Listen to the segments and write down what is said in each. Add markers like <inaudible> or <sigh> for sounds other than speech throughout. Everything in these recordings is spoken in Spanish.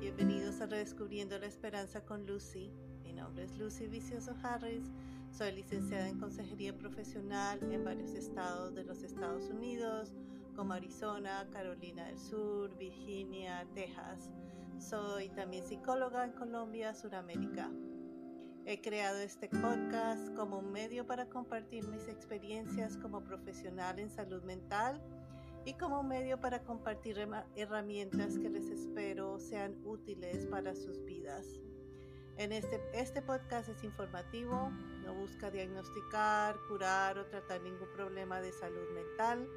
Bienvenidos a Redescubriendo la Esperanza con Lucy. Mi nombre es Lucy Vicioso Harris. Soy licenciada en Consejería Profesional en varios estados de los Estados Unidos, como Arizona, Carolina del Sur, Virginia, Texas. Soy también psicóloga en Colombia, Suramérica. He creado este podcast como un medio para compartir mis experiencias como profesional en salud mental y como medio para compartir herramientas que les espero sean útiles para sus vidas. En este, este podcast es informativo, no busca diagnosticar, curar o tratar ningún problema de salud mental.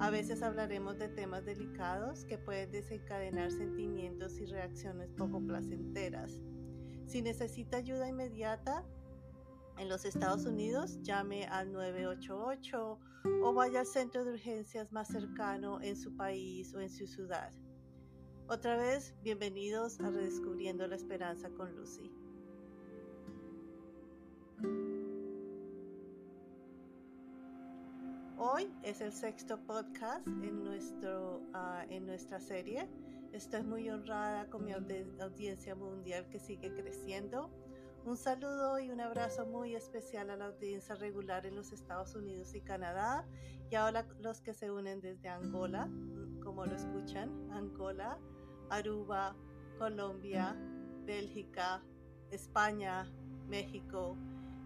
A veces hablaremos de temas delicados que pueden desencadenar sentimientos y reacciones poco placenteras. Si necesita ayuda inmediata, en los Estados Unidos, llame al 988 o vaya al centro de urgencias más cercano en su país o en su ciudad. Otra vez, bienvenidos a Redescubriendo la Esperanza con Lucy. Hoy es el sexto podcast en, nuestro, ah, en nuestra serie. Estoy muy honrada con mi audiencia mundial que sigue creciendo un saludo y un abrazo muy especial a la audiencia regular en los Estados Unidos y Canadá y ahora los que se unen desde Angola, como lo escuchan, Angola, Aruba, Colombia, Bélgica, España, México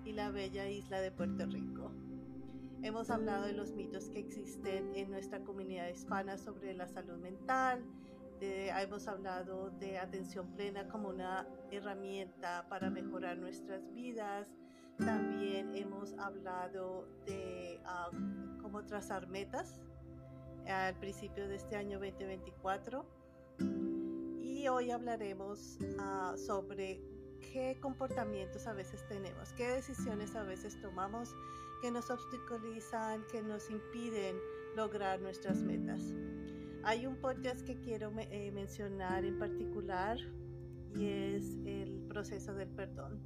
y la bella isla de Puerto Rico. Hemos hablado de los mitos que existen en nuestra comunidad hispana sobre la salud mental, hemos hablado de atención plena como una herramienta para mejorar nuestras vidas. También hemos hablado de ah, cómo trazar metas al principio de este año 2024. Y hoy hablaremos ah, sobre qué comportamientos a veces tenemos, qué decisiones a veces tomamos que nos obstaculizan, que nos impiden lograr nuestras metas. Hay un podcast que quiero eh, mencionar en particular y es el proceso del perdón.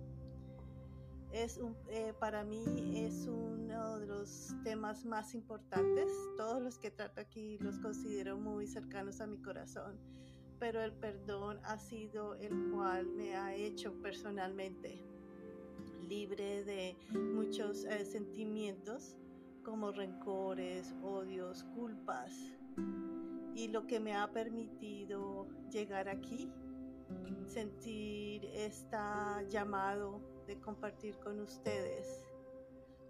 Es eh, para mí es uno de los temas más importantes. Todos los que trato aquí los considero muy cercanos a mi corazón, pero el perdón ha sido el cual me ha hecho personalmente libre de muchos eh, sentimientos como rencores, odios, culpas y lo que me ha permitido llegar aquí, sentir este llamado de compartir con ustedes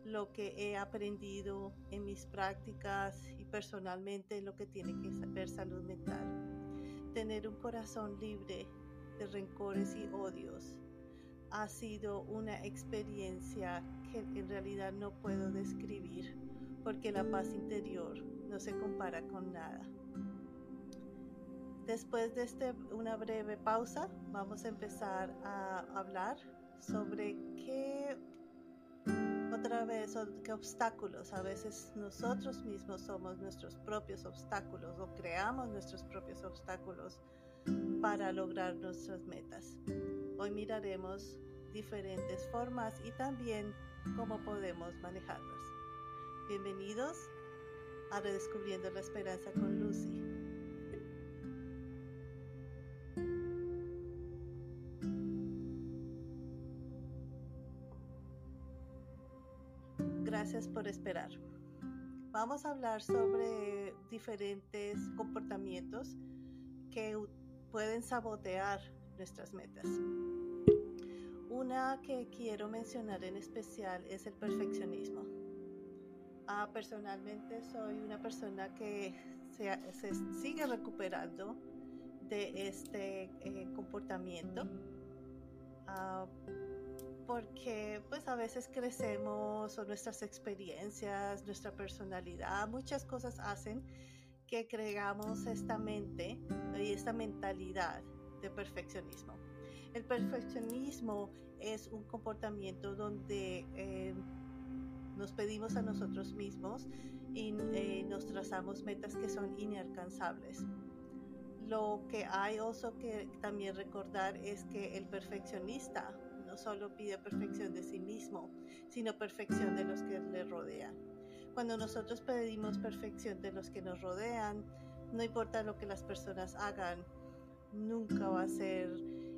lo que he aprendido en mis prácticas y personalmente en lo que tiene que saber salud mental. Tener un corazón libre de rencores y odios ha sido una experiencia que en realidad no puedo describir porque la paz interior no se compara con nada. Después de este, una breve pausa, vamos a empezar a hablar sobre qué, otra vez, qué obstáculos. A veces nosotros mismos somos nuestros propios obstáculos o creamos nuestros propios obstáculos para lograr nuestras metas. Hoy miraremos diferentes formas y también cómo podemos manejarlas. Bienvenidos a Redescubriendo la Esperanza con Lucy. Por esperar. Vamos a hablar sobre diferentes comportamientos que pueden sabotear nuestras metas. Una que quiero mencionar en especial es el perfeccionismo. Ah, personalmente soy una persona que se, sigue recuperando de este eh, comportamiento. Ah, porque pues a veces crecemos o nuestras experiencias, nuestra personalidad, muchas cosas hacen que creamos esta mente y esta mentalidad de perfeccionismo. El perfeccionismo es un comportamiento donde eh, nos pedimos a nosotros mismos y eh, nos trazamos metas que son inalcanzables. Lo que hay oso que también recordar es que el perfeccionista solo pide perfección de sí mismo, sino perfección de los que le rodean. Cuando nosotros pedimos perfección de los que nos rodean, no importa lo que las personas hagan, nunca va a ser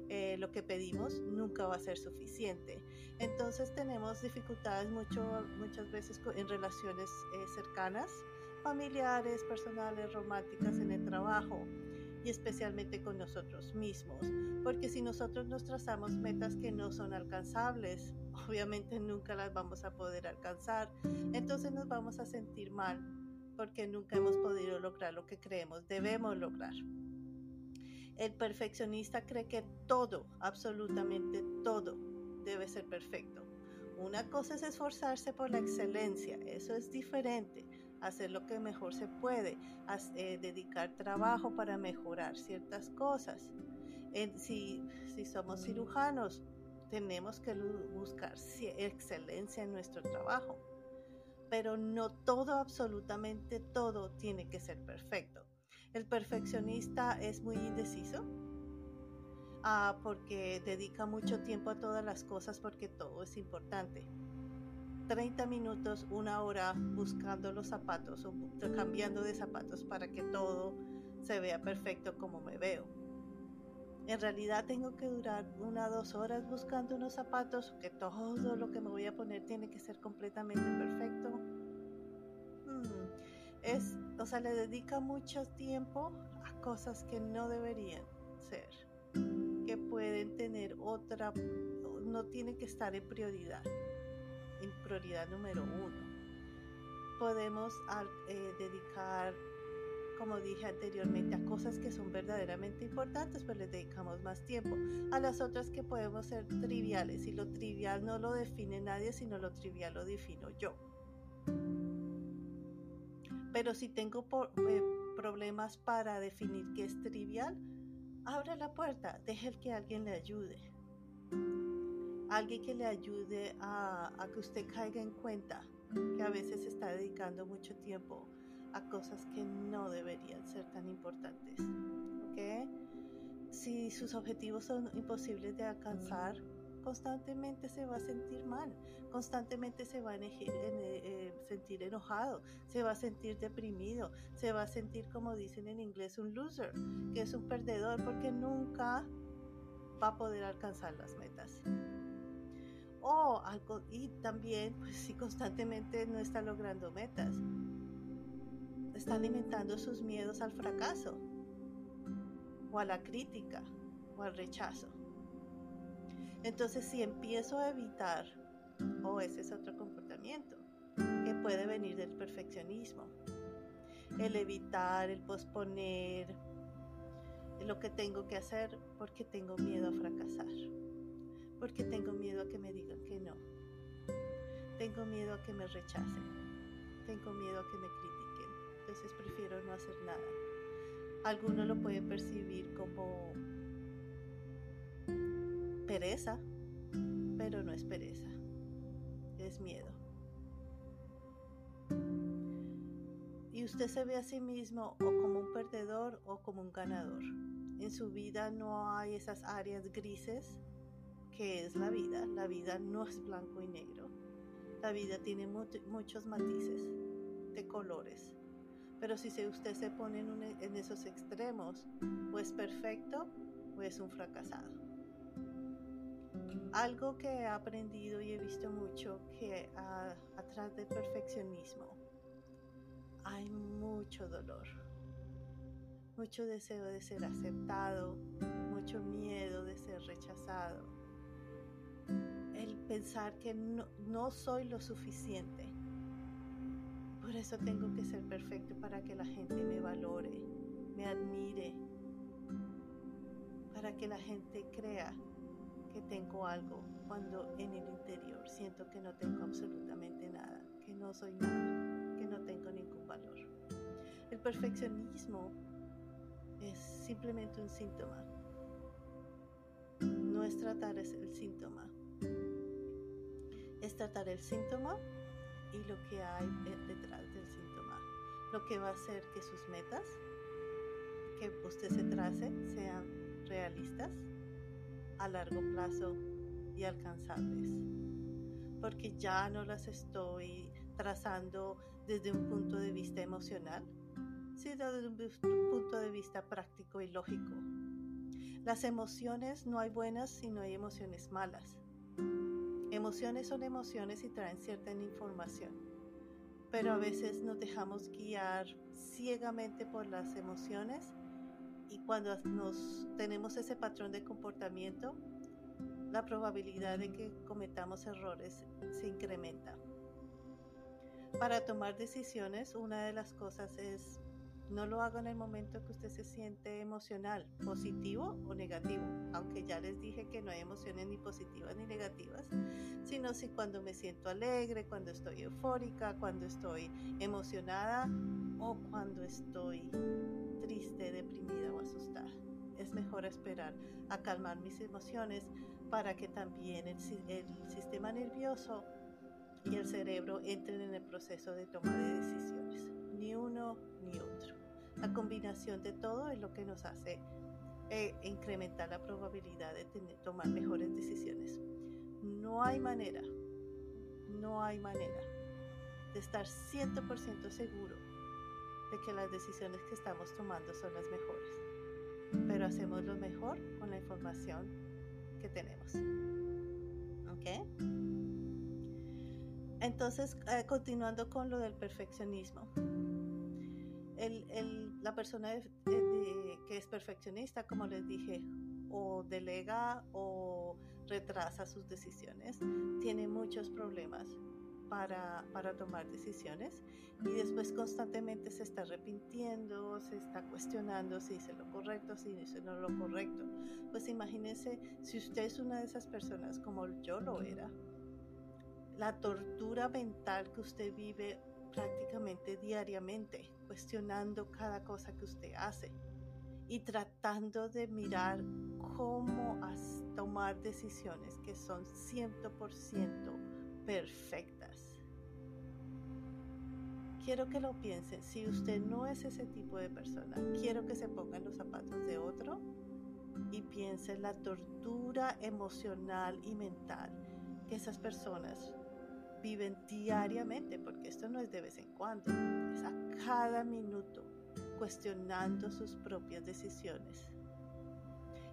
eh, lo que pedimos, nunca va a ser suficiente. Entonces tenemos dificultades mucho, muchas veces en relaciones eh, cercanas, familiares, personales, románticas, en el trabajo y especialmente con nosotros mismos. Porque si nosotros nos trazamos metas que no son alcanzables, <laughs> obviamente nunca las vamos a poder alcanzar. Entonces nos vamos a sentir mal porque nunca hemos podido lograr lo que creemos debemos lograr. El perfeccionista cree que todo, absolutamente todo, debe ser perfecto. Una cosa es esforzarse por la excelencia, eso es diferente, hacer lo que mejor se puede, eh, dedicar trabajo para mejorar ciertas cosas. si, si somos cirujanos, tenemos que buscar excelencia en nuestro trabajo pero no todo, absolutamente todo tiene que ser perfecto. El perfeccionista es muy indeciso ah, porque dedica mucho tiempo a todas las cosas porque todo es importante. 30 minutos, una hora buscando los zapatos o cambiando de zapatos para que todo se vea perfecto como me veo. En realidad tengo que durar una dos horas buscando unos zapatos, que todo lo que me voy a poner tiene que ser completamente perfecto. Hmm, es, o sea, le dedica mucho tiempo a cosas que no deberían ser, que pueden tener otra, no tienen que estar en prioridad, en prioridad número uno. Podemos eh, dedicar como dije anteriormente, a cosas que son verdaderamente importantes, pues les dedicamos más tiempo. A las otras que podemos ser triviales, y lo trivial no lo define nadie, sino lo trivial lo defino yo. Pero si tengo eh, problemas para definir qué es trivial, abra la puerta, deje que alguien le ayude. Alguien que le ayude a, a que usted caiga en cuenta que a veces está dedicando mucho tiempo a cosas que no deberían ser tan importantes. ¿Ok? Si sus objetivos son imposibles de alcanzar, constantemente se va a sentir mal, constantemente se va a eh, sentir enojado, se va a sentir deprimido, se va a sentir, como dicen en inglés, un loser, que es un perdedor porque nunca va a poder alcanzar las metas. O algo, y también, pues si constantemente no está logrando metas, está alimentando sus miedos al fracaso o a la crítica o al rechazo. Entonces si empiezo a evitar, o ese es otro comportamiento que puede venir del perfeccionismo, el evitar, el posponer lo que tengo que hacer porque tengo miedo a fracasar, porque tengo miedo a que me digan que no, tengo miedo a que me rechacen, tengo miedo a que me critiquen entonces prefiero no hacer nada. Algunos lo pueden percibir como pereza, pero no es pereza, es miedo. Y usted se ve a sí mismo o como un perdedor o como un ganador. En su vida no hay esas áreas grises que es la vida. La vida no es blanco y negro. La vida tiene muchos matices de colores. Pero si usted se pone en, esos extremos, o es perfecto o es un fracasado. Algo que he aprendido y he visto mucho que atrás del perfeccionismo hay mucho dolor, mucho deseo de ser aceptado, mucho miedo de ser rechazado, pensar que no soy lo suficiente por eso tengo que ser perfecto para que la gente me valore, me admire, para que la gente crea que tengo algo cuando en el interior siento que no tengo absolutamente nada, que no soy nada, que no tengo ningún valor. El perfeccionismo es simplemente un síntoma. No es tratar el síntoma, es tratar el síntoma y lo que hay detrás del síntoma. Lo que va a hacer que sus metas que usted se trace sean realistas, a largo plazo y alcanzables. Porque ya no las estoy trazando desde un punto de vista emocional, sino desde un punto de vista práctico y lógico. Las emociones no hay buenas si no hay emociones malas. Emociones son emociones y traen cierta información, pero a veces nos dejamos guiar ciegamente por las emociones y cuando nos tenemos ese patrón de comportamiento, la probabilidad de que cometamos errores se incrementa. Para tomar decisiones, una de las cosas es no lo hago en el momento que usted se siente emocional, positivo o negativo, aunque ya les dije que no hay emociones ni positivas ni negativas, sino si cuando me siento alegre, cuando estoy eufórica, cuando estoy emocionada o cuando estoy triste, deprimida o asustada. Es mejor esperar a calmar mis emociones para que también el, sistema nervioso y el cerebro entren en el proceso de toma de decisiones. Ni uno ni otro. La combinación de todo es lo que nos hace eh, incrementar la probabilidad de tomar mejores decisiones. No hay manera, no hay manera de estar 100% seguro de que las decisiones que estamos tomando son las mejores. Pero hacemos lo mejor con la información que tenemos. ¿Ok? Entonces, eh, continuando con lo del perfeccionismo. La persona que es perfeccionista, como les dije, o delega o retrasa sus decisiones, tiene muchos problemas para, para, tomar decisiones y después constantemente se está arrepintiendo, se está cuestionando si hice lo correcto, si hice no lo correcto. Pues imagínense si usted es una de esas personas como yo lo era, la tortura mental que usted vive prácticamente diariamente, cuestionando cada cosa que usted hace y tratando de mirar cómo tomar decisiones que son 100% perfectas. Quiero que lo piensen, si usted no es ese tipo de persona, quiero que se pongan los zapatos de otro y piense en la tortura emocional y mental que esas personas viven diariamente, porque esto no es de vez en cuando, es a cada minuto cuestionando sus propias decisiones,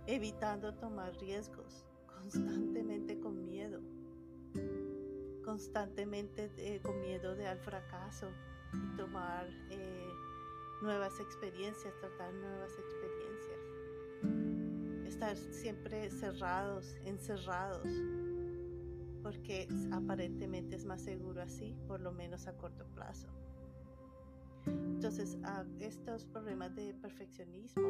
evitando tomar riesgos, constantemente con miedo, constantemente eh, con miedo de al fracaso y tomar eh, nuevas experiencias, tratar nuevas experiencias, estar siempre cerrados, encerrados porque aparentemente es más seguro así, por lo menos a corto plazo. Entonces, estos problemas de perfeccionismo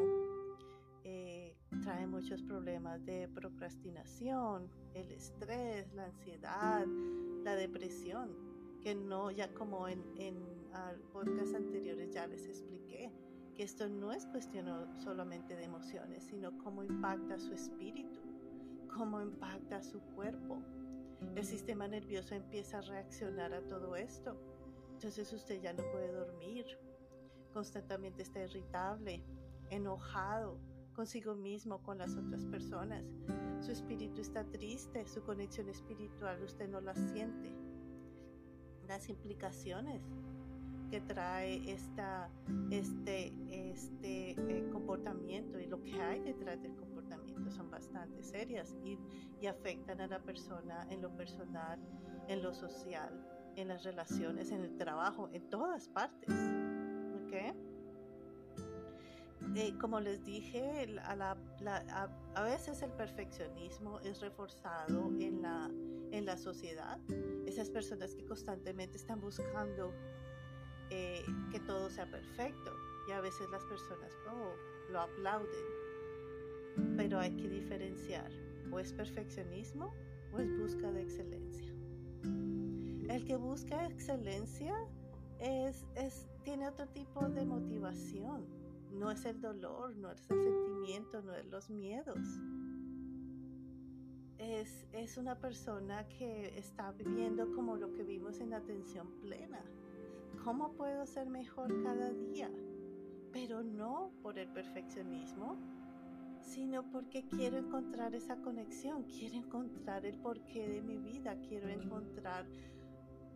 eh, traen muchos problemas de procrastinación, el estrés, la ansiedad, la depresión, que no, ya como en, en podcasts anteriores ya les expliqué, que esto no es cuestión solamente de emociones, sino cómo impacta su espíritu, cómo impacta su cuerpo, el sistema nervioso empieza a reaccionar a todo esto. Entonces usted ya no puede dormir, constantemente está irritable, enojado consigo mismo, con las otras personas. Su espíritu está triste, su conexión espiritual usted no la siente. Las implicaciones que trae esta, este, este eh, comportamiento y lo que hay detrás del comportamiento son bastante serias y, afectan a la persona en lo personal, en lo social, en las relaciones, en el trabajo, en todas partes. ¿Okay? Eh, como les dije, a, a, veces el perfeccionismo es reforzado en la, en la sociedad. Esas personas que constantemente están buscando eh, que todo sea perfecto y a veces las personas oh, lo aplauden pero hay que diferenciar, o es perfeccionismo o es busca de excelencia. El que busca excelencia es, es, tiene otro tipo de motivación, no es el dolor, no es el sentimiento, no es los miedos. Es, es una persona que está viviendo como lo que vimos en atención plena. ¿Cómo puedo ser mejor cada día? Pero no por el perfeccionismo, sino porque quiero encontrar esa conexión, quiero encontrar el porqué de mi vida, quiero encontrar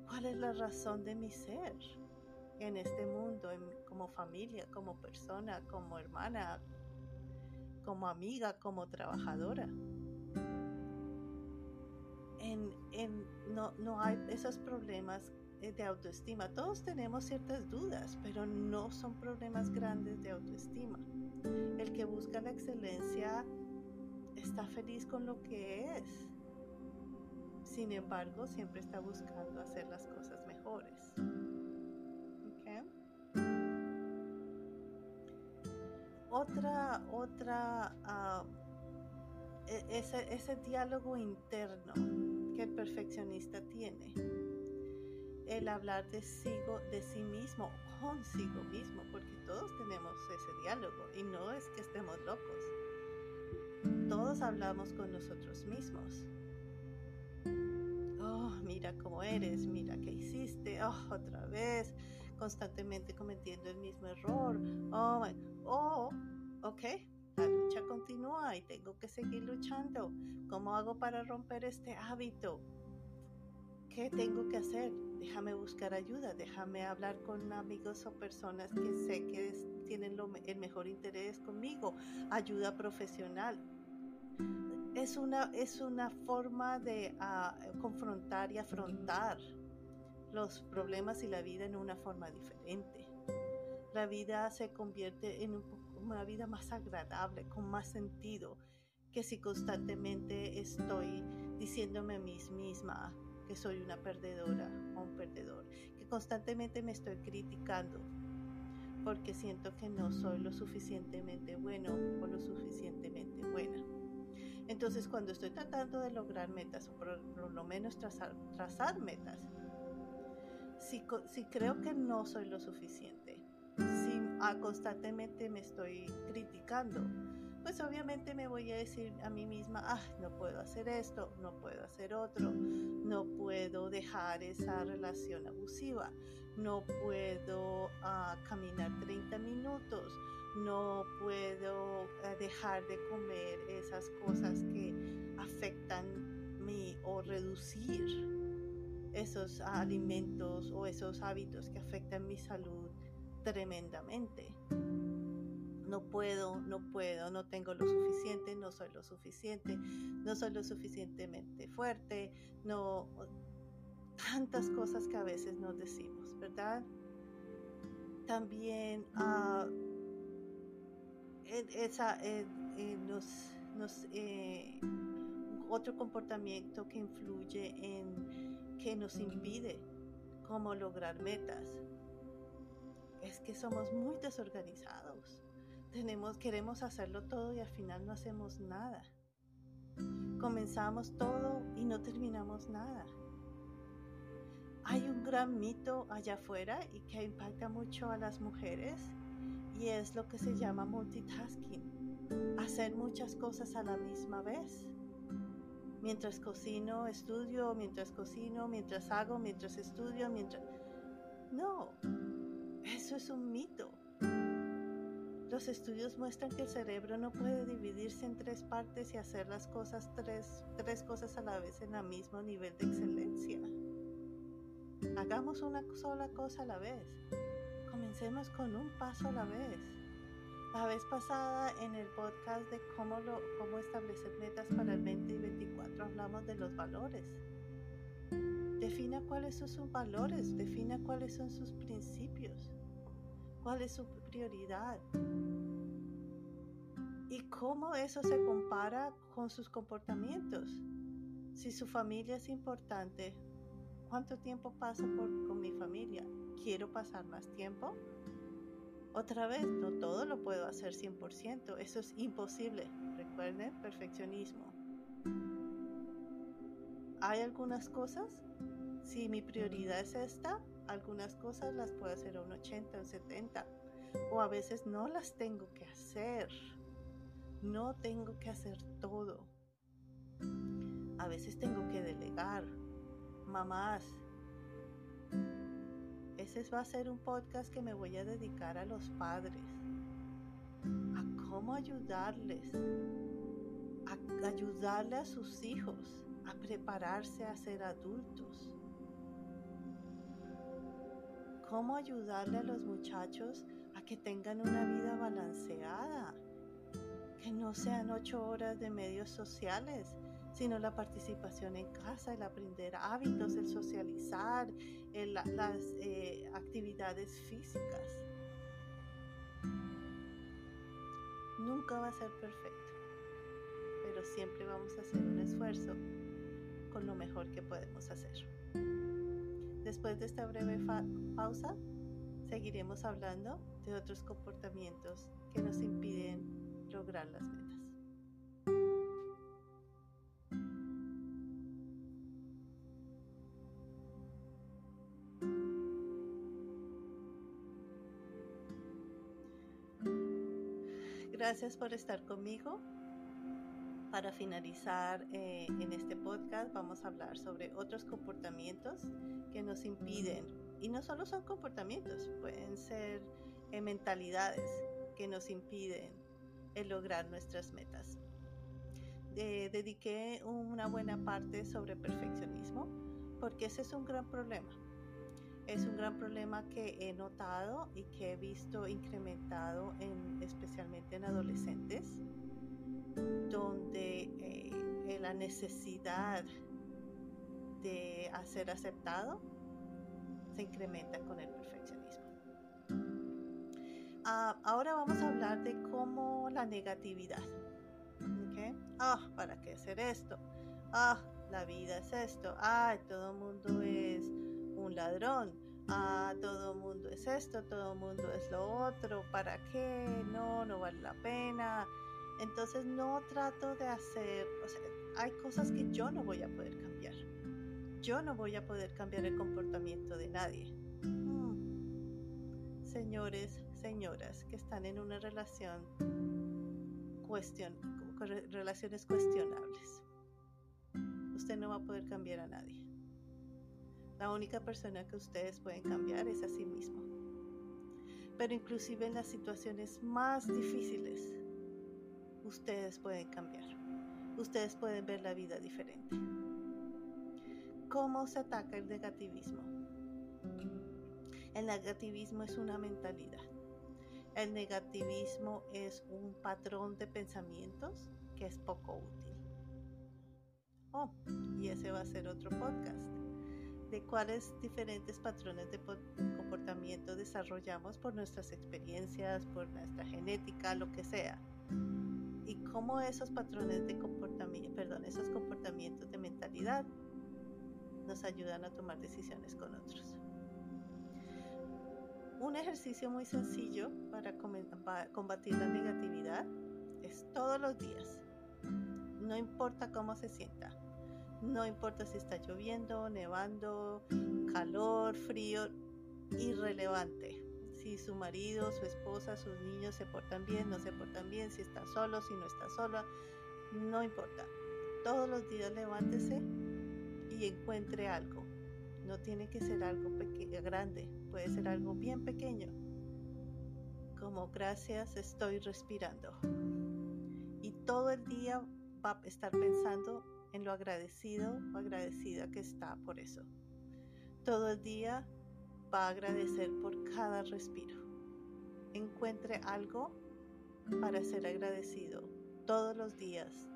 cuál es la razón de mi ser en este mundo, como familia, como persona, como hermana. como amiga, como trabajadora. En, en, no, no hay esos problemas de autoestima. Todos tenemos ciertas dudas, pero no son problemas grandes de autoestima. El que busca la excelencia está feliz con lo que es. Sin embargo, siempre está buscando hacer las cosas mejores. Otra, otra, uh, ese, ese diálogo interno que el perfeccionista tiene el hablar de, sigo, de sí mismo, consigo mismo, porque todos tenemos ese diálogo y no es que estemos locos. Todos hablamos con nosotros mismos. Oh, mira cómo eres, mira qué hiciste, oh, otra vez, constantemente cometiendo el mismo error. Oh, oh, ok, la lucha continúa y tengo que seguir luchando. ¿Cómo hago para romper este hábito? ¿Qué tengo que hacer? Déjame buscar ayuda, déjame hablar con amigos o personas que sé que tienen el mejor interés conmigo, ayuda profesional. Es una, es una forma de ah, confrontar y afrontar los problemas y la vida en una forma diferente. La vida se convierte en una vida más agradable, con más sentido, que si constantemente estoy diciéndome a mí misma, que soy una perdedora o un perdedor, que constantemente me estoy criticando porque siento que no soy lo suficientemente bueno o lo suficientemente buena. Entonces cuando estoy tratando de lograr metas o por lo menos trazar, trazar metas, si, si, creo que no soy lo suficiente, si ah, constantemente me estoy criticando, pues obviamente me voy a decir a mí misma, ah, no puedo hacer esto, no puedo hacer otro, no puedo dejar esa relación abusiva, no puedo ah, caminar 30 minutos, no puedo ah, dejar de comer esas cosas que afectan mi o reducir esos alimentos o esos hábitos que afectan mi salud tremendamente no puedo, no puedo, no tengo lo suficiente, no soy lo suficiente, no soy lo suficientemente fuerte, no tantas cosas que a veces nos decimos, ¿verdad? También uh, esa, nos, eh, otro comportamiento que influye en que nos impide cómo lograr metas es que somos muy desorganizados queremos hacerlo todo y al final no hacemos nada. Comenzamos todo y no terminamos nada. Hay un gran mito allá afuera y que impacta mucho a las mujeres y es lo que se llama multitasking. Hacer muchas cosas a la misma vez. Mientras cocino, estudio, mientras cocino, mientras hago, mientras estudio, mientras... No, eso es un mito. Los estudios muestran que el cerebro no puede dividirse en tres partes y hacer las cosas tres, tres cosas a la vez en el mismo nivel de excelencia. Hagamos una sola cosa a la vez. Comencemos con un paso a la vez. La vez pasada en el podcast de cómo, lo, cómo establecer metas para el 20 y 24 hablamos de los valores. Defina cuáles son sus valores, defina cuáles son sus principios, cuál es su prioridad. ¿Y cómo eso se compara con sus comportamientos? Si su familia es importante, ¿cuánto tiempo paso por, con mi familia? ¿Quiero pasar más tiempo? Otra vez, no todo lo puedo hacer 100%, eso es imposible. Recuerden, perfeccionismo. ¿Hay algunas cosas? Si mi prioridad es esta, algunas cosas las puedo hacer a un 80, un 70 o a veces no las tengo que hacer. No tengo que hacer todo. A veces tengo que delegar. Mamás, ese va a ser un podcast que me voy a dedicar a los padres, a cómo ayudarles, a ayudarle a sus hijos a prepararse a ser adultos, cómo ayudarle a los muchachos a que tengan una vida balanceada, que no sean ocho horas de medios sociales, sino la participación en casa, el aprender hábitos, el socializar, las eh, actividades físicas. Nunca va a ser perfecto, pero siempre vamos a hacer un esfuerzo con lo mejor que podemos hacer. Después de esta breve pausa, seguiremos hablando de otros comportamientos que nos impiden lograr las metas. Gracias por estar conmigo. Para finalizar eh, en este podcast vamos a hablar sobre otros comportamientos que nos impiden, y no solo son comportamientos, pueden ser eh, mentalidades que nos impiden el lograr nuestras metas. dediqué una buena parte sobre perfeccionismo porque ese es un gran problema. Es un gran problema que he notado y que he visto incrementado en, especialmente en adolescentes la necesidad de ser aceptado se incrementa con el perfeccionismo. Ah, ahora vamos a hablar de cómo la negatividad. Ah, ¿para qué hacer esto? Ah, la vida es esto. Ah, todo el mundo es un ladrón. Ah, todo el mundo es esto, todo el mundo es lo otro. ¿Para qué? No, no vale la pena. Entonces no trato de hacer, hay cosas que yo no voy a poder cambiar. Yo no voy a poder cambiar el comportamiento de nadie. Hmm. Señores, señoras que están en una relación cuestión, relaciones cuestionables. Usted no va a poder cambiar a nadie. La única persona que ustedes pueden cambiar es a sí mismo. Pero inclusive en las situaciones más difíciles, ustedes pueden cambiar. Ustedes pueden ver la vida diferente. ¿Cómo se ataca el negativismo? El negativismo es una mentalidad. El negativismo es un patrón de pensamientos que es poco útil. Oh, y ese va a ser otro podcast de cuáles diferentes patrones de comportamiento desarrollamos por nuestras experiencias, por nuestra genética, lo que sea y cómo esos patrones de comportamiento, perdón, esos comportamientos de mentalidad nos ayudan a tomar decisiones con otros. Un ejercicio muy sencillo para combatir la negatividad es todos los días. No importa cómo se sienta. No importa si está lloviendo, nevando, calor, frío, irrelevante si su marido, su esposa, sus niños se portan bien, no se portan bien, si está solo, si no está sola, no importa. Todos los días levántese y encuentre algo. No tiene que ser algo grande, puede ser algo bien pequeño. Como gracias estoy respirando. Y todo el día va a estar pensando en lo agradecido o agradecida que está por eso. Todo el día va a agradecer por cada respiro. Encuentre algo para ser agradecido todos los días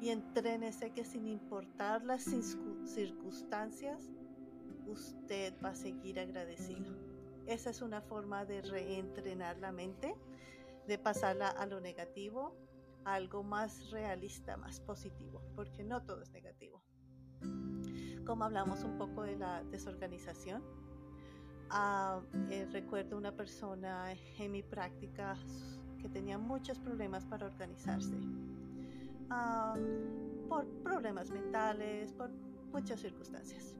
y entrénese que sin importar las circunstancias, usted va a seguir agradecido. Esa es una forma de reentrenar la mente, de pasarla a lo negativo, a algo más realista, más positivo, porque no todo es negativo. Como hablamos un poco de la desorganización, Ah, eh, recuerdo una persona en mi práctica que tenía muchos problemas para organizarse. Ah, por problemas mentales, por muchas circunstancias.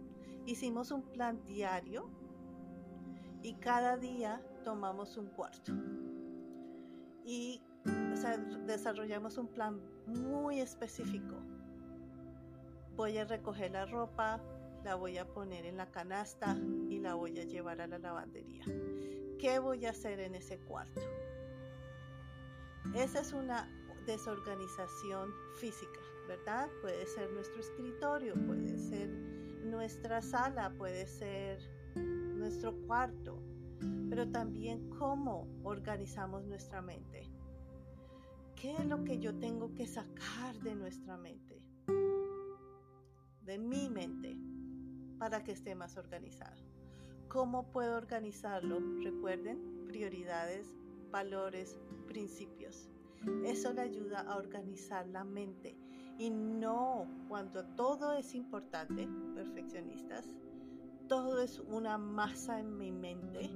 Hicimos un plan diario y cada día tomamos un cuarto. Y desarrollamos un plan muy específico. Voy a recoger la ropa, la voy a poner en la canasta y la voy a llevar a la lavandería. ¿Qué voy a hacer en ese cuarto? Esa es una desorganización física, ¿verdad? Puede ser nuestro escritorio, puede ser nuestra sala, puede ser nuestro cuarto, pero también cómo organizamos nuestra mente. ¿Qué es lo que yo tengo que sacar de nuestra mente? De mi mente para que esté más organizado. ¿Cómo puedo organizarlo? Recuerden, prioridades, valores, principios. Eso le ayuda a organizar la mente y no cuando todo es importante, perfeccionistas, todo es una masa en mi mente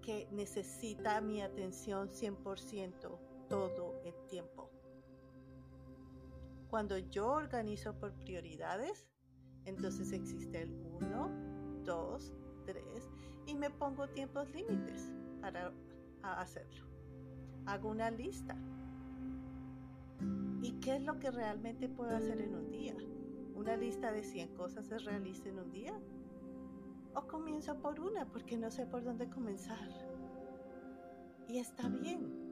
que necesita mi atención 100% todo el tiempo. Cuando yo organizo por prioridades, entonces existe el 1, 2, 3 y me pongo tiempos límites para hacerlo. Hago una lista. ¿Y qué es lo que realmente puedo hacer en un día? ¿Una lista de 100 cosas se realiza en un día? ¿O comienzo por una porque no sé por dónde comenzar? Y está bien.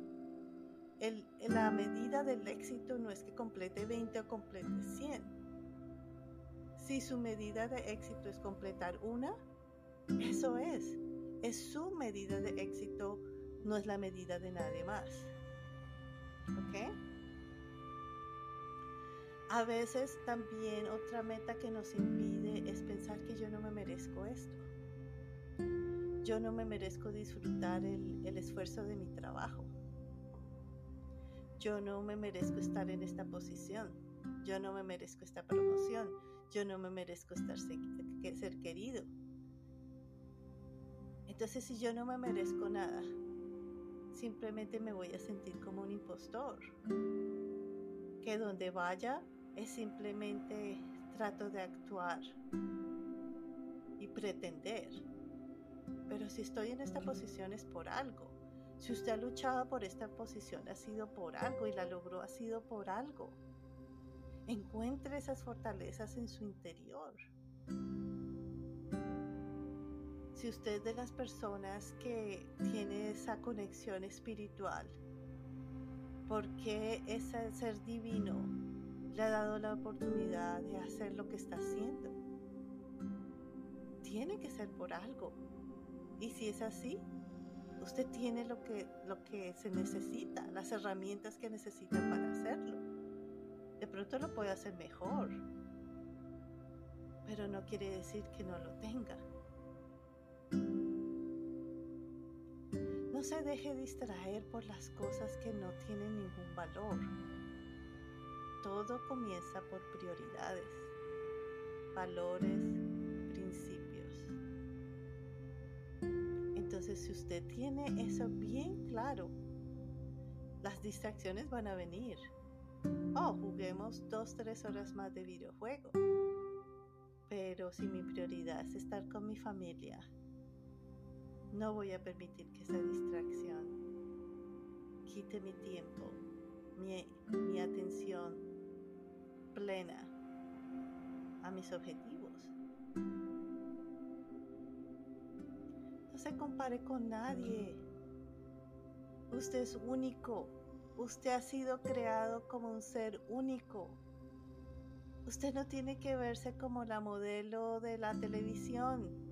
la medida del éxito no es que complete 20 o complete 100. Si su medida de éxito es completar una, eso es. Es su medida de éxito, no es la medida de nadie más. ¿Ok? A veces también otra meta que nos impide es pensar que yo no me merezco esto. Yo no me merezco disfrutar el, el esfuerzo de mi trabajo. Yo no me merezco estar en esta posición. Yo no me merezco esta promoción. Yo no me merezco estar ser querido. Entonces si yo no me merezco nada, simplemente me voy a sentir como un impostor. Que donde vaya es simplemente trato de actuar y pretender. Pero si estoy en esta posición es por algo. Si usted ha luchado por esta posición ha sido por algo y la logró ha sido por algo. Encuentre esas fortalezas en su interior. Si usted es de las personas que tiene esa conexión espiritual, porque ese ser divino le ha dado la oportunidad de hacer lo que está haciendo? Tiene que ser por algo. Y si es así, usted tiene lo que, lo que se necesita, las herramientas que necesita para hacerlo. Pronto lo puede hacer mejor, pero no quiere decir que no lo tenga. No se deje distraer por las cosas que no tienen ningún valor. Todo comienza por prioridades, valores, principios. Entonces, si usted tiene eso bien claro, las distracciones van a venir. Oh, juguemos dos, tres horas más de videojuego. Pero si mi prioridad es estar con mi familia, no voy a permitir que esa distracción quite mi tiempo, mi, atención plena a mis objetivos. No se compare con nadie. Usted es único. Usted ha sido creado como un ser único. Usted no tiene que verse como la modelo de la televisión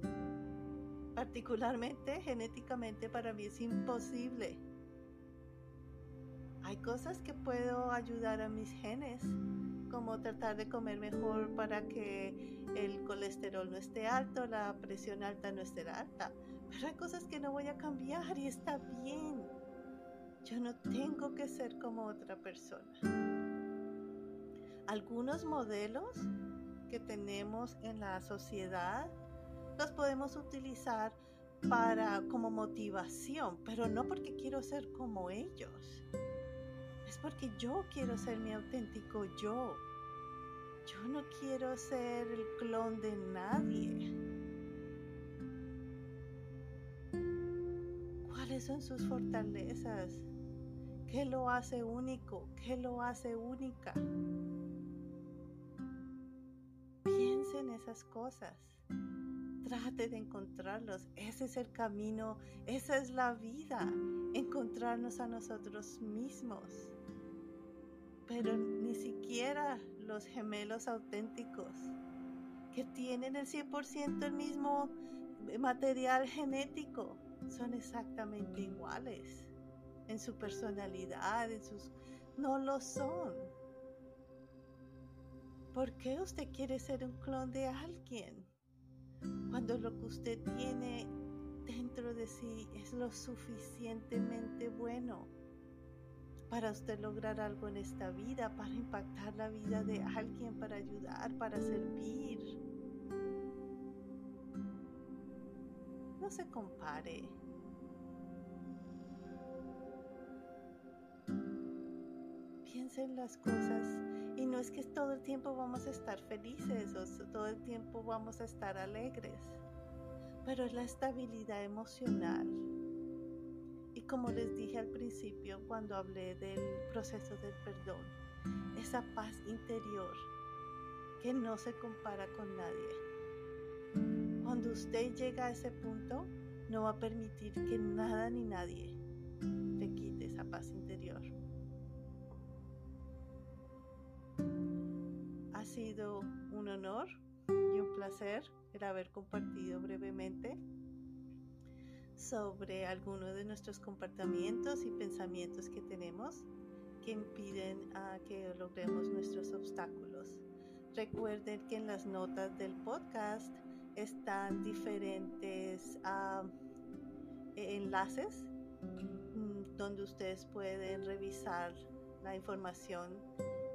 particularmente genéticamente para mí es imposible. Hay cosas que puedo ayudar a mis genes, como tratar de comer mejor para que el colesterol no esté alto, la presión alta no esté alta. Pero hay cosas que no voy a cambiar y está bien. Yo no tengo que ser como otra persona. Algunos modelos que tenemos en la sociedad los podemos utilizar para como motivación, pero no porque quiero ser como ellos. Es porque yo quiero ser mi auténtico yo. Yo no quiero ser el clon de nadie. ¿Cuáles son sus fortalezas? ¿Qué lo hace único? ¿Qué lo hace única? Piensa en esas cosas trate de encontrarlos. Ese es el camino, esa es la vida, encontrarnos a nosotros mismos. Pero ni siquiera los gemelos auténticos, que tienen el 100% el mismo material genético, son exactamente iguales en su personalidad, en sus no lo son. ¿Por qué usted quiere ser un clon de alguien? Cuando lo que usted tiene dentro de sí es lo suficientemente bueno para usted lograr algo en esta vida, para impactar la vida de alguien, para ayudar, para servir. No se compare. Piense en las cosas y no es que todo el tiempo vamos a estar felices o todo el tiempo vamos a estar alegres, pero es la estabilidad emocional y como les dije al principio cuando hablé del proceso del perdón, esa paz interior que no se compara con nadie. Cuando usted llega a ese punto, no va a permitir que nada ni nadie te quite esa paz interior. Sido un honor y un placer el haber compartido brevemente sobre algunos de nuestros comportamientos y pensamientos que tenemos que impiden a que logremos nuestros obstáculos. Recuerden que en las notas del podcast están diferentes uh, enlaces mm, donde ustedes pueden revisar la información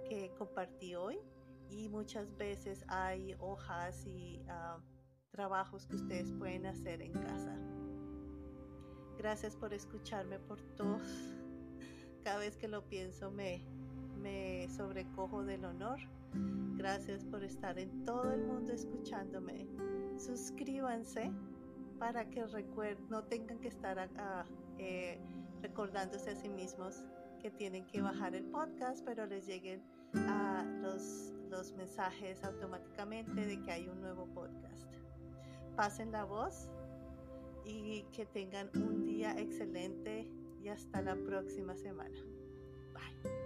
que compartí hoy y muchas veces hay hojas y uh, trabajos que ustedes pueden hacer en casa. Gracias por escucharme por todos. <laughs> Cada vez que lo pienso me, me sobrecojo del honor. Gracias por estar en todo el mundo escuchándome. Suscríbanse para que no tengan que estar eh, recordándose a sí mismos que tienen que bajar el podcast, pero les lleguen a los, los mensajes automáticamente de que hay un nuevo podcast. Pasen la voz y que tengan un día excelente y hasta la próxima semana. Bye.